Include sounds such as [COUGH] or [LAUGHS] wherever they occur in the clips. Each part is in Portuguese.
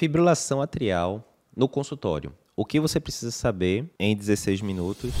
Fibrilação atrial no consultório. O que você precisa saber em 16 minutos?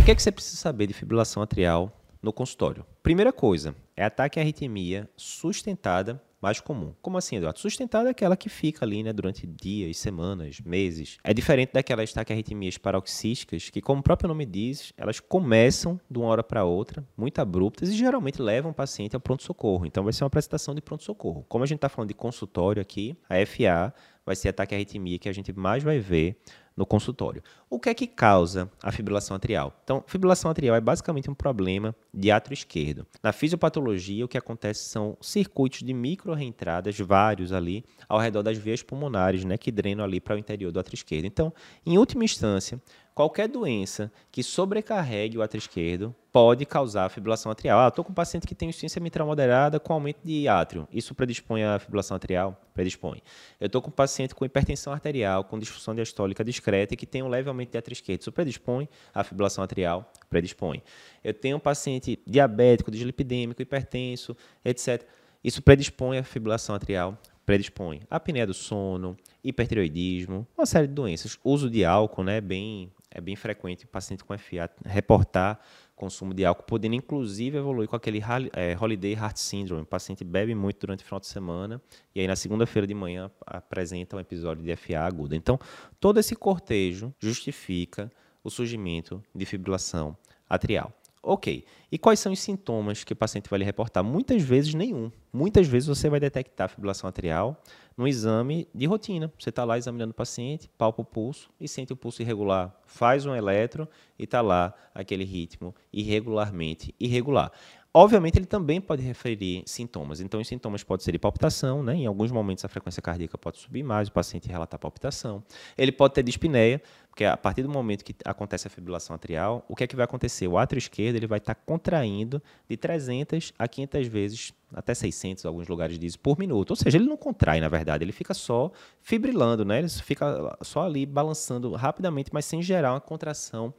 O que, é que você precisa saber de fibrilação atrial no consultório? Primeira coisa, é ataque à arritmia sustentada mais comum. Como assim, Eduardo? Sustentada é aquela que fica ali né, durante dias, semanas, meses. É diferente daquelas taquiarritmias paroxísticas que, como o próprio nome diz, elas começam de uma hora para outra, muito abruptas, e geralmente levam o paciente ao pronto-socorro. Então vai ser uma apresentação de pronto-socorro. Como a gente está falando de consultório aqui, a FA vai ser a taquiarritmia que a gente mais vai ver no consultório. O que é que causa a fibrilação atrial? Então, fibrilação atrial é basicamente um problema de átrio esquerdo. Na fisiopatologia, o que acontece são circuitos de micro-reentradas, vários ali, ao redor das veias pulmonares, né, que drenam ali para o interior do átrio esquerdo. Então, em última instância, qualquer doença que sobrecarregue o átrio esquerdo pode causar fibrilação atrial. Ah, estou com um paciente que tem insuficiência mitral moderada com aumento de átrio. Isso predispõe à fibrilação atrial? Predispõe. Eu estou com um paciente com hipertensão arterial, com disfunção diastólica discreta e que tem um leve aumento de átrio esquerdo. Isso predispõe à fibrilação atrial? Predispõe. Eu tenho um paciente diabético, dislipidêmico, hipertenso, etc. Isso predispõe à fibrilação atrial? Predispõe. Apneia do sono, hipertireoidismo, uma série de doenças. Uso de álcool, né, bem é bem frequente o paciente com FA reportar consumo de álcool, podendo inclusive evoluir com aquele é, Holiday Heart Syndrome. O paciente bebe muito durante o final de semana e aí na segunda-feira de manhã apresenta um episódio de FA aguda. Então, todo esse cortejo justifica o surgimento de fibrilação atrial. Ok. E quais são os sintomas que o paciente vai lhe reportar? Muitas vezes nenhum. Muitas vezes você vai detectar fibrilação atrial no exame de rotina. Você está lá examinando o paciente, palpa o pulso e sente o pulso irregular. Faz um eletro e está lá aquele ritmo irregularmente irregular. Obviamente, ele também pode referir sintomas. Então, os sintomas podem ser de palpitação, né? em alguns momentos a frequência cardíaca pode subir mais, o paciente relatar palpitação. Ele pode ter dispneia, porque a partir do momento que acontece a fibrilação atrial, o que é que vai acontecer? O átrio esquerdo ele vai estar contraindo de 300 a 500 vezes, até 600, em alguns lugares dizem, por minuto. Ou seja, ele não contrai, na verdade, ele fica só fibrilando, né? ele fica só ali balançando rapidamente, mas sem gerar uma contração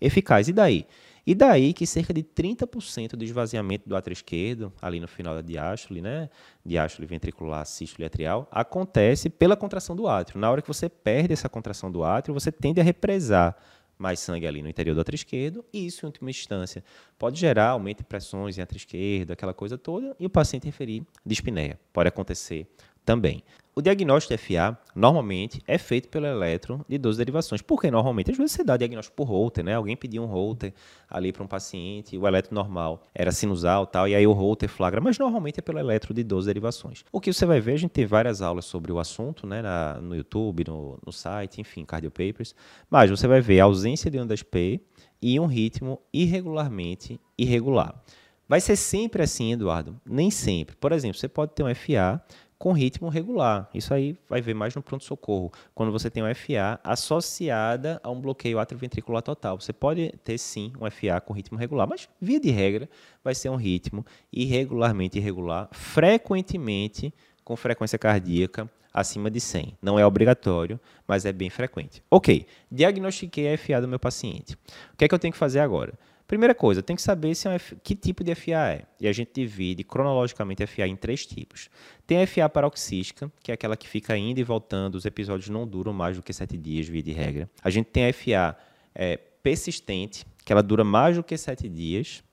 eficaz. E daí? E daí que cerca de 30% do esvaziamento do átrio esquerdo, ali no final da diástole, né, diástole ventricular, sístole atrial, acontece pela contração do átrio. Na hora que você perde essa contração do átrio, você tende a represar mais sangue ali no interior do átrio esquerdo, e isso, em última instância, pode gerar aumento de pressões em átrio esquerdo, aquela coisa toda, e o paciente referir dispneia. Pode acontecer também. O diagnóstico de FA, normalmente, é feito pelo eletro de 12 derivações. Porque normalmente, às vezes, você dá diagnóstico por Holter, né? Alguém pediu um Holter ali para um paciente, o eletro normal era sinusal tal, e aí o Holter flagra, mas normalmente é pelo eletro de 12 derivações. O que você vai ver, a gente tem várias aulas sobre o assunto, né? Na, no YouTube, no, no site, enfim, Cardio Papers. Mas você vai ver a ausência de ondas P e um ritmo irregularmente irregular. Vai ser sempre assim, Eduardo? Nem sempre. Por exemplo, você pode ter um FA com ritmo regular. Isso aí vai ver mais no pronto-socorro, quando você tem um FA associada a um bloqueio atrioventricular total. Você pode ter sim um FA com ritmo regular, mas via de regra vai ser um ritmo irregularmente irregular, frequentemente com frequência cardíaca acima de 100. Não é obrigatório, mas é bem frequente. Ok, diagnostiquei a FA do meu paciente. O que é que eu tenho que fazer agora? Primeira coisa, tem que saber se é um F... que tipo de FA é. E a gente divide cronologicamente a FA em três tipos. Tem FA paroxística, que é aquela que fica indo e voltando, os episódios não duram mais do que sete dias, via de regra. A gente tem a FA é, persistente, que ela dura mais do que sete dias.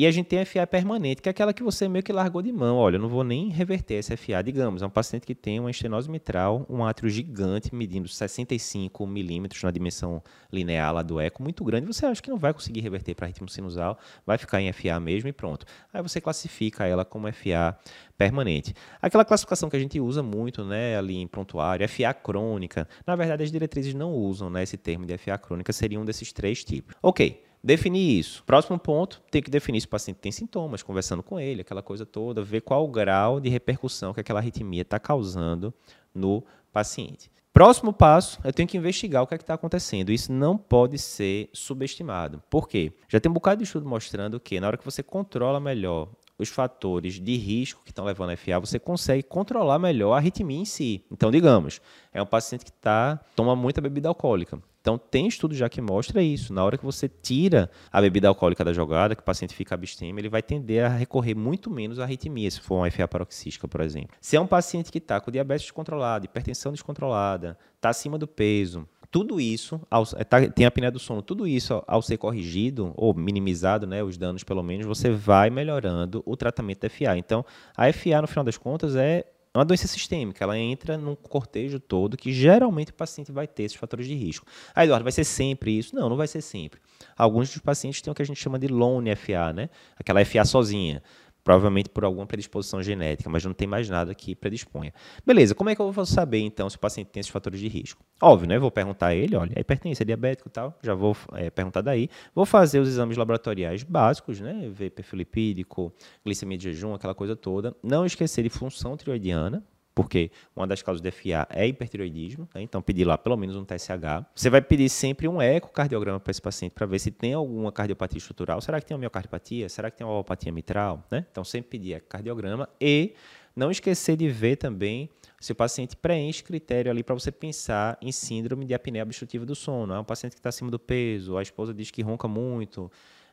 E a gente tem a FA permanente, que é aquela que você meio que largou de mão. Olha, eu não vou nem reverter essa FA. Digamos, é um paciente que tem uma estenose mitral, um átrio gigante, medindo 65 milímetros na dimensão linear lá do eco, muito grande. Você acha que não vai conseguir reverter para ritmo sinusal, vai ficar em FA mesmo e pronto. Aí você classifica ela como FA permanente. Aquela classificação que a gente usa muito né, ali em prontuário, FA crônica. Na verdade, as diretrizes não usam né, esse termo de FA crônica, seria um desses três tipos. Ok. Definir isso. Próximo ponto, tem que definir se o paciente tem sintomas, conversando com ele, aquela coisa toda, ver qual o grau de repercussão que aquela arritmia está causando no paciente. Próximo passo, eu tenho que investigar o que é está acontecendo. Isso não pode ser subestimado. Por quê? Já tem um bocado de estudo mostrando que na hora que você controla melhor os fatores de risco que estão levando a FA, você consegue controlar melhor a arritmia em si. Então, digamos, é um paciente que tá, toma muita bebida alcoólica. Então, tem estudo já que mostra isso. Na hora que você tira a bebida alcoólica da jogada, que o paciente fica abstêmio, ele vai tender a recorrer muito menos à arritmia, se for uma FA paroxística, por exemplo. Se é um paciente que está com diabetes descontrolado, hipertensão descontrolada, está acima do peso, tudo isso, ao, tá, tem a apneia do sono, tudo isso ao, ao ser corrigido ou minimizado, né, os danos pelo menos, você vai melhorando o tratamento da FA. Então, a FA, no final das contas, é é uma doença sistêmica, ela entra num cortejo todo que geralmente o paciente vai ter esses fatores de risco. Ah, Eduardo, vai ser sempre isso? Não, não vai ser sempre. Alguns dos pacientes têm o que a gente chama de lone FA, né? Aquela FA sozinha provavelmente por alguma predisposição genética, mas não tem mais nada que predisponha. Beleza, como é que eu vou saber então se o paciente tem esses fatores de risco? Óbvio, né? Vou perguntar a ele, olha, é hipertensão, é diabético e tal, já vou é, perguntar daí. Vou fazer os exames laboratoriais básicos, né? Ver perfil lipídico, glicemia de jejum, aquela coisa toda. Não esquecer de função tiroidiana, porque uma das causas de FA é hipertiroidismo, né? então pedir lá pelo menos um TSH. Você vai pedir sempre um ecocardiograma para esse paciente para ver se tem alguma cardiopatia estrutural. Será que tem uma miocardiopatia? Será que tem uma alopatia mitral? Né? Então sempre pedir ecocardiograma e não esquecer de ver também se o paciente preenche critério ali para você pensar em síndrome de apneia obstrutiva do sono. É um paciente que está acima do peso, a esposa diz que ronca muito,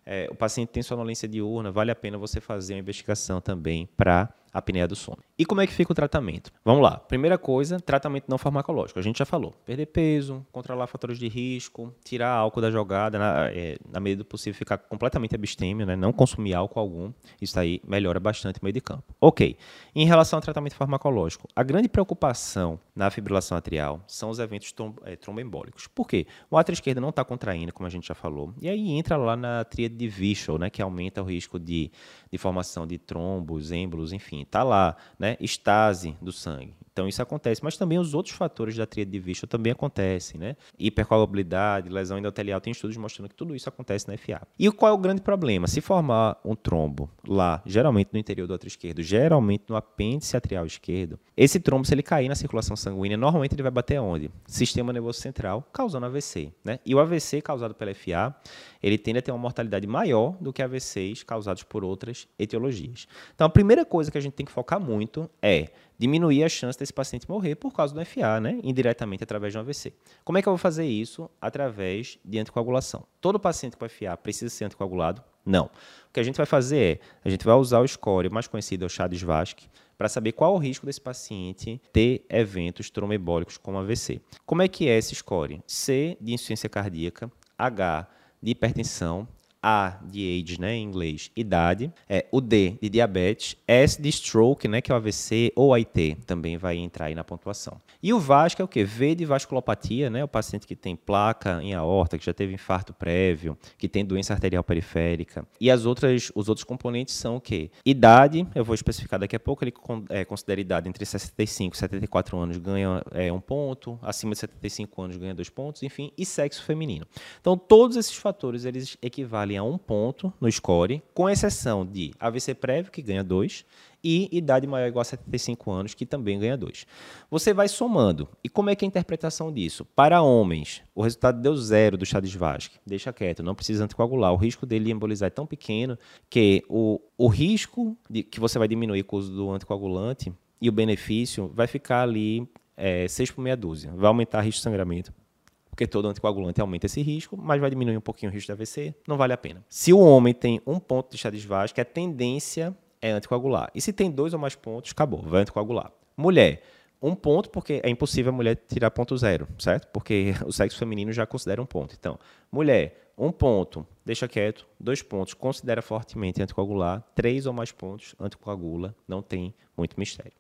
é, o paciente tem sonolência diurna, vale a pena você fazer uma investigação também para apneia do sono. E como é que fica o tratamento? Vamos lá. Primeira coisa, tratamento não farmacológico. A gente já falou. Perder peso, controlar fatores de risco, tirar álcool da jogada, na, é, na medida do possível ficar completamente abstêmio, né? não consumir álcool algum. Isso aí melhora bastante o meio de campo. Ok. Em relação ao tratamento farmacológico, a grande preocupação na fibrilação atrial são os eventos é, tromboembólicos. Por quê? O átrio esquerdo não está contraindo, como a gente já falou. E aí entra lá na tríade de Vichel, né? que aumenta o risco de, de formação de trombos, êmbolos, enfim está lá, né? Estase do sangue. Então isso acontece, mas também os outros fatores da tríade de Vichel também acontecem, né? Hipercoagulabilidade, lesão endotelial, tem estudos mostrando que tudo isso acontece na FA. E qual é o grande problema? Se formar um trombo lá, geralmente no interior do outro esquerdo, geralmente no apêndice atrial esquerdo, esse trombo, se ele cair na circulação sanguínea, normalmente ele vai bater onde? Sistema nervoso central, causando AVC, né? E o AVC causado pela FA, ele tende a ter uma mortalidade maior do que AVCs causados por outras etiologias. Então a primeira coisa que a gente tem que focar muito é diminuir a chance desse paciente morrer por causa do FA, né? indiretamente através de um AVC. Como é que eu vou fazer isso? Através de anticoagulação. Todo paciente com FA precisa ser anticoagulado? Não. O que a gente vai fazer é, a gente vai usar o score mais conhecido, é o Chades-Vasque, para saber qual o risco desse paciente ter eventos trombembólicos como AVC. Como é que é esse score? C de insuficiência cardíaca, H de hipertensão, a de age, né, em inglês, idade, é, o D de diabetes, S de stroke, né, que é o AVC, ou AIT, também vai entrar aí na pontuação. E o VASC é o quê? V de vasculopatia, né, o paciente que tem placa em aorta, que já teve infarto prévio, que tem doença arterial periférica. E as outras, os outros componentes são o quê? Idade, eu vou especificar daqui a pouco, ele é, considera idade entre 65 e 74 anos ganha é, um ponto, acima de 75 anos ganha dois pontos, enfim, e sexo feminino. Então, todos esses fatores, eles equivalem a um ponto no score, com exceção de AVC prévio, que ganha dois, e idade maior ou igual a 75 anos, que também ganha dois. Você vai somando. E como é que é a interpretação disso? Para homens, o resultado deu zero do chá de Vasque. Deixa quieto, não precisa anticoagular. O risco dele embolizar é tão pequeno que o, o risco de, que você vai diminuir com o uso do anticoagulante e o benefício vai ficar ali é, 6 por meia dúzia. Vai aumentar o risco de sangramento porque todo anticoagulante aumenta esse risco, mas vai diminuir um pouquinho o risco de AVC, não vale a pena. Se o homem tem um ponto de Chagas Vasque, a tendência é anticoagular. E se tem dois ou mais pontos, acabou, vai anticoagular. Mulher, um ponto, porque é impossível a mulher tirar ponto zero, certo? Porque [LAUGHS] o sexo feminino já considera um ponto. Então, mulher, um ponto, deixa quieto. Dois pontos, considera fortemente anticoagular. Três ou mais pontos, anticoagula. Não tem muito mistério.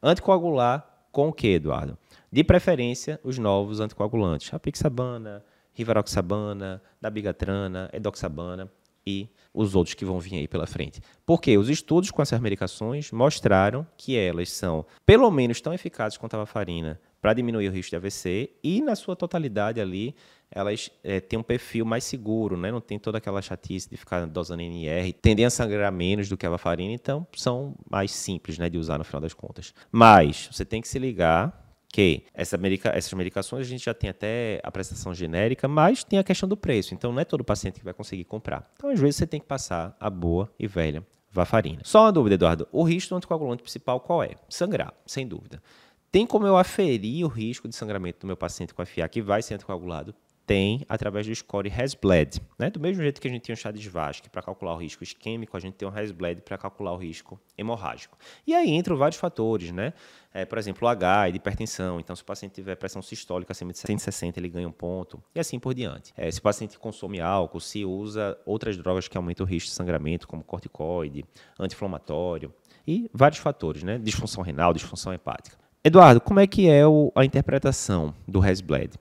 Anticoagular com o que, Eduardo? De preferência, os novos anticoagulantes. A pixabana, rivaroxabana, dabigatrana, edoxabana e os outros que vão vir aí pela frente. Porque os estudos com essas medicações mostraram que elas são, pelo menos, tão eficazes quanto a varfarina para diminuir o risco de AVC e, na sua totalidade ali, elas é, têm um perfil mais seguro, né? não tem toda aquela chatice de ficar dosando NR, tendem a sangrar menos do que a varfarina, então são mais simples né, de usar no final das contas. Mas você tem que se ligar que essa medica, essas medicações a gente já tem até a prestação genérica, mas tem a questão do preço. Então não é todo paciente que vai conseguir comprar. Então às vezes você tem que passar a boa e velha varfarina. Só uma dúvida, Eduardo. O risco do anticoagulante principal qual é? Sangrar, sem dúvida. Tem como eu aferir o risco de sangramento do meu paciente com FA que vai ser anticoagulado? Tem através do score Hasbled. Né? Do mesmo jeito que a gente um chá de Svasky para calcular o risco isquêmico, a gente tem um Hasbled para calcular o risco hemorrágico. E aí entram vários fatores, né? É, por exemplo, o H é hipertensão. Então, se o paciente tiver pressão sistólica acima de 160, ele ganha um ponto. E assim por diante. É, se o paciente consome álcool, se usa outras drogas que aumentam o risco de sangramento, como corticoide, anti-inflamatório e vários fatores, né? Disfunção renal, disfunção hepática. Eduardo, como é que é o, a interpretação do Hasbled?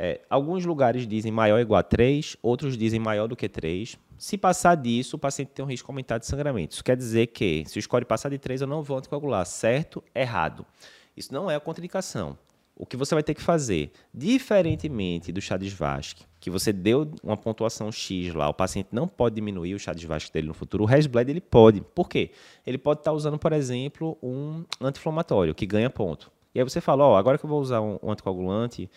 É, alguns lugares dizem maior ou igual a 3, outros dizem maior do que 3. Se passar disso, o paciente tem um risco aumentado de sangramento. Isso quer dizer que, se o score passar de 3, eu não vou anticoagular. Certo? Errado. Isso não é a contraindicação. O que você vai ter que fazer, diferentemente do chá de Svasc, que você deu uma pontuação X lá, o paciente não pode diminuir o chá de Svasc dele no futuro, o Resbled ele pode. Por quê? Ele pode estar usando, por exemplo, um anti-inflamatório, que ganha ponto. E aí você fala, ó, oh, agora que eu vou usar um anticoagulante,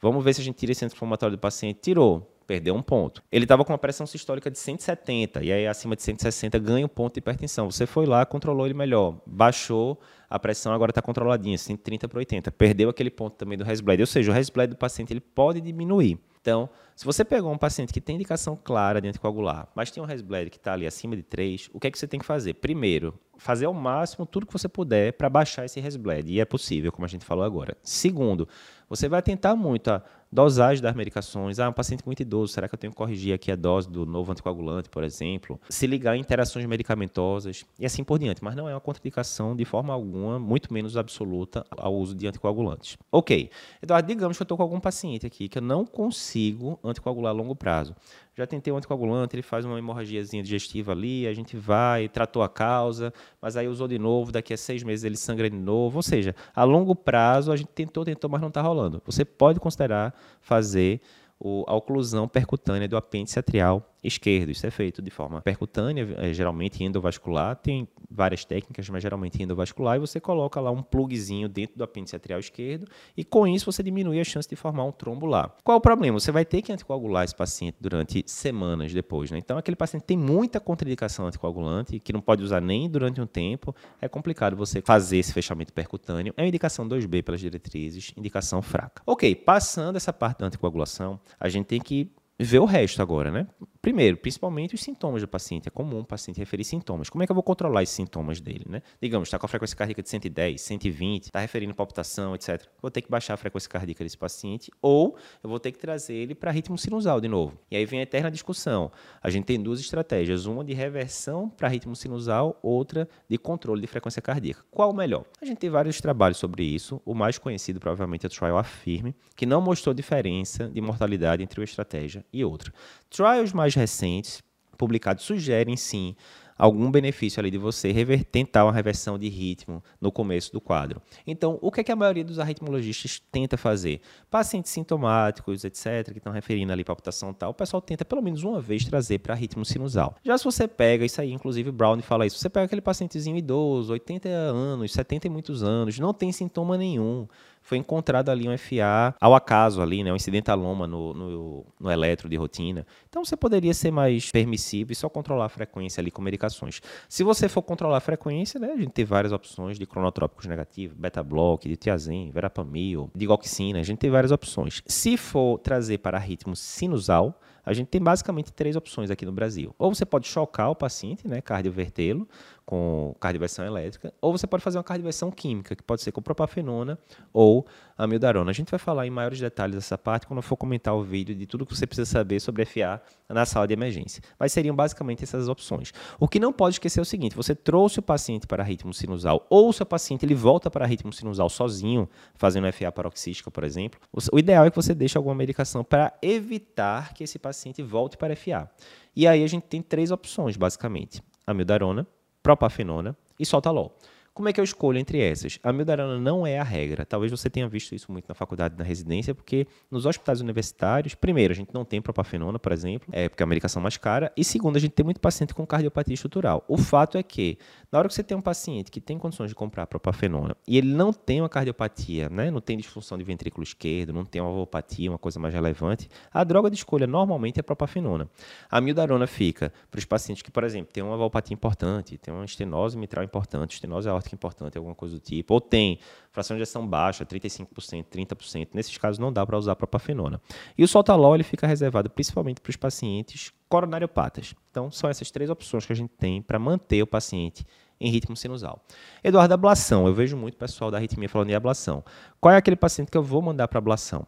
vamos ver se a gente tira esse anti-inflamatório do paciente. Tirou perdeu um ponto. Ele estava com uma pressão sistólica de 170, e aí acima de 160 ganha um ponto de hipertensão. Você foi lá, controlou ele melhor, baixou a pressão, agora está controladinha, 130 para 80. Perdeu aquele ponto também do Resbled. Ou seja, o Resbled do paciente ele pode diminuir. Então, se você pegou um paciente que tem indicação clara de anticoagular, mas tem um Resbled que está ali acima de 3, o que é que você tem que fazer? Primeiro, fazer ao máximo tudo que você puder para baixar esse Resbled, e é possível, como a gente falou agora. Segundo, você vai tentar muito a dosagem das medicações. Ah, um paciente muito idoso, será que eu tenho que corrigir aqui a dose do novo anticoagulante, por exemplo? Se ligar em interações medicamentosas e assim por diante. Mas não é uma contraindicação de forma alguma, muito menos absoluta, ao uso de anticoagulantes. Ok. Eduardo, digamos que eu estou com algum paciente aqui que eu não consigo anticoagular a longo prazo. Já tentei o anticoagulante, ele faz uma hemorragiazinha digestiva ali, a gente vai, tratou a causa, mas aí usou de novo, daqui a seis meses ele sangra de novo. Ou seja, a longo prazo a gente tentou, tentou, mas não está rolando. Você pode considerar fazer a oclusão percutânea do apêndice atrial esquerdo. Isso é feito de forma percutânea, é, geralmente endovascular. Tem várias técnicas, mas geralmente endovascular. E você coloca lá um plugzinho dentro do apêndice atrial esquerdo e com isso você diminui a chance de formar um trombo lá. Qual o problema? Você vai ter que anticoagular esse paciente durante semanas depois. Né? Então, aquele paciente tem muita contraindicação anticoagulante, que não pode usar nem durante um tempo. É complicado você fazer esse fechamento percutâneo. É uma indicação 2B pelas diretrizes, indicação fraca. Ok, passando essa parte da anticoagulação, a gente tem que ver o resto agora, né? Primeiro, principalmente os sintomas do paciente. É comum o paciente referir sintomas. Como é que eu vou controlar esses sintomas dele, né? Digamos, está com a frequência cardíaca de 110, 120, está referindo palpitação, etc. Vou ter que baixar a frequência cardíaca desse paciente ou eu vou ter que trazer ele para ritmo sinusal de novo. E aí vem a eterna discussão. A gente tem duas estratégias, uma de reversão para ritmo sinusal, outra de controle de frequência cardíaca. Qual o melhor? A gente tem vários trabalhos sobre isso. O mais conhecido provavelmente é o Trial Affirme, que não mostrou diferença de mortalidade entre uma estratégia e outra. Trials mais recentes, publicados, sugerem sim algum benefício ali de você rever, tentar uma reversão de ritmo no começo do quadro. Então, o que, é que a maioria dos arritmologistas tenta fazer? Pacientes sintomáticos, etc., que estão referindo ali palpitação tal, o pessoal tenta pelo menos uma vez trazer para ritmo sinusal. Já se você pega, isso aí, inclusive Brown fala isso, você pega aquele pacientezinho idoso, 80 anos, 70 e muitos anos, não tem sintoma nenhum, foi encontrado ali um FA ao acaso ali, né, um incidentaloma no, no, no eletro de rotina. Então você poderia ser mais permissivo e só controlar a frequência ali com medicações. Se você for controlar a frequência, né, a gente tem várias opções de cronotrópicos negativos, beta-block, de tiazem, verapamil, digoxina, a gente tem várias opções. Se for trazer para ritmo sinusal, a gente tem basicamente três opções aqui no Brasil. Ou você pode chocar o paciente, né, cardiovertê-lo, com cardioversão elétrica, ou você pode fazer uma cardioversão química, que pode ser com propafenona ou amiodarona. A gente vai falar em maiores detalhes dessa parte quando eu for comentar o vídeo de tudo que você precisa saber sobre FA na sala de emergência. Mas seriam basicamente essas opções. O que não pode esquecer é o seguinte, você trouxe o paciente para ritmo sinusal, ou o seu paciente ele volta para ritmo sinusal sozinho, fazendo FA paroxística, por exemplo, o ideal é que você deixe alguma medicação para evitar que esse paciente volte para FA. E aí a gente tem três opções, basicamente. Amiodarona, propafenona e sotalol. Como é que eu escolho entre essas? A mildarana não é a regra. Talvez você tenha visto isso muito na faculdade, na residência, porque nos hospitais universitários, primeiro, a gente não tem propafenona, por exemplo, é porque é a medicação mais cara, e segundo, a gente tem muito paciente com cardiopatia estrutural. O fato é que, na hora que você tem um paciente que tem condições de comprar propafenona e ele não tem uma cardiopatia, né, não tem disfunção de ventrículo esquerdo, não tem uma valvopatia, uma coisa mais relevante, a droga de escolha normalmente é propafenona. A mildarona fica para os pacientes que, por exemplo, têm uma valvopatia importante, tem uma estenose mitral importante, estenose aórtica importante, alguma coisa do tipo, ou tem fração de ejeção baixa, 35%, 30%, nesses casos não dá para usar a propafenona. E o sotalol ele fica reservado principalmente para os pacientes coronariopatas. Então, são essas três opções que a gente tem para manter o paciente em ritmo sinusal. Eduardo, ablação. Eu vejo muito pessoal da arritmia falando em ablação. Qual é aquele paciente que eu vou mandar para ablação?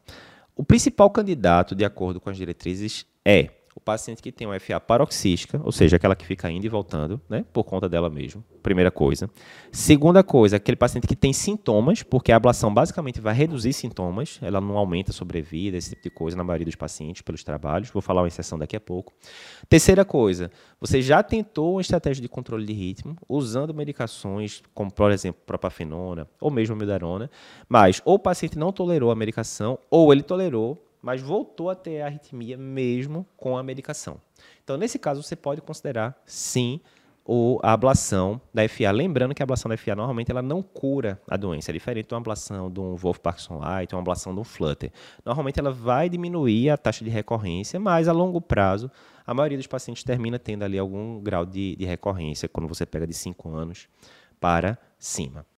O principal candidato, de acordo com as diretrizes, é o paciente que tem uma FA paroxística, ou seja, aquela que fica indo e voltando, né, por conta dela mesmo, primeira coisa. Segunda coisa, aquele paciente que tem sintomas, porque a ablação basicamente vai reduzir sintomas, ela não aumenta a sobrevida, esse tipo de coisa na maioria dos pacientes pelos trabalhos, vou falar uma exceção daqui a pouco. Terceira coisa, você já tentou uma estratégia de controle de ritmo usando medicações como, por exemplo, propafenona ou mesmo mildarona, mas ou o paciente não tolerou a medicação ou ele tolerou mas voltou a ter arritmia mesmo com a medicação. Então, nesse caso, você pode considerar, sim, a ablação da FA. Lembrando que a ablação da FA normalmente ela não cura a doença, é diferente de uma ablação de um Wolf Parkinson Light, uma ablação de um Flutter. Normalmente ela vai diminuir a taxa de recorrência, mas a longo prazo a maioria dos pacientes termina tendo ali algum grau de, de recorrência quando você pega de 5 anos para cima.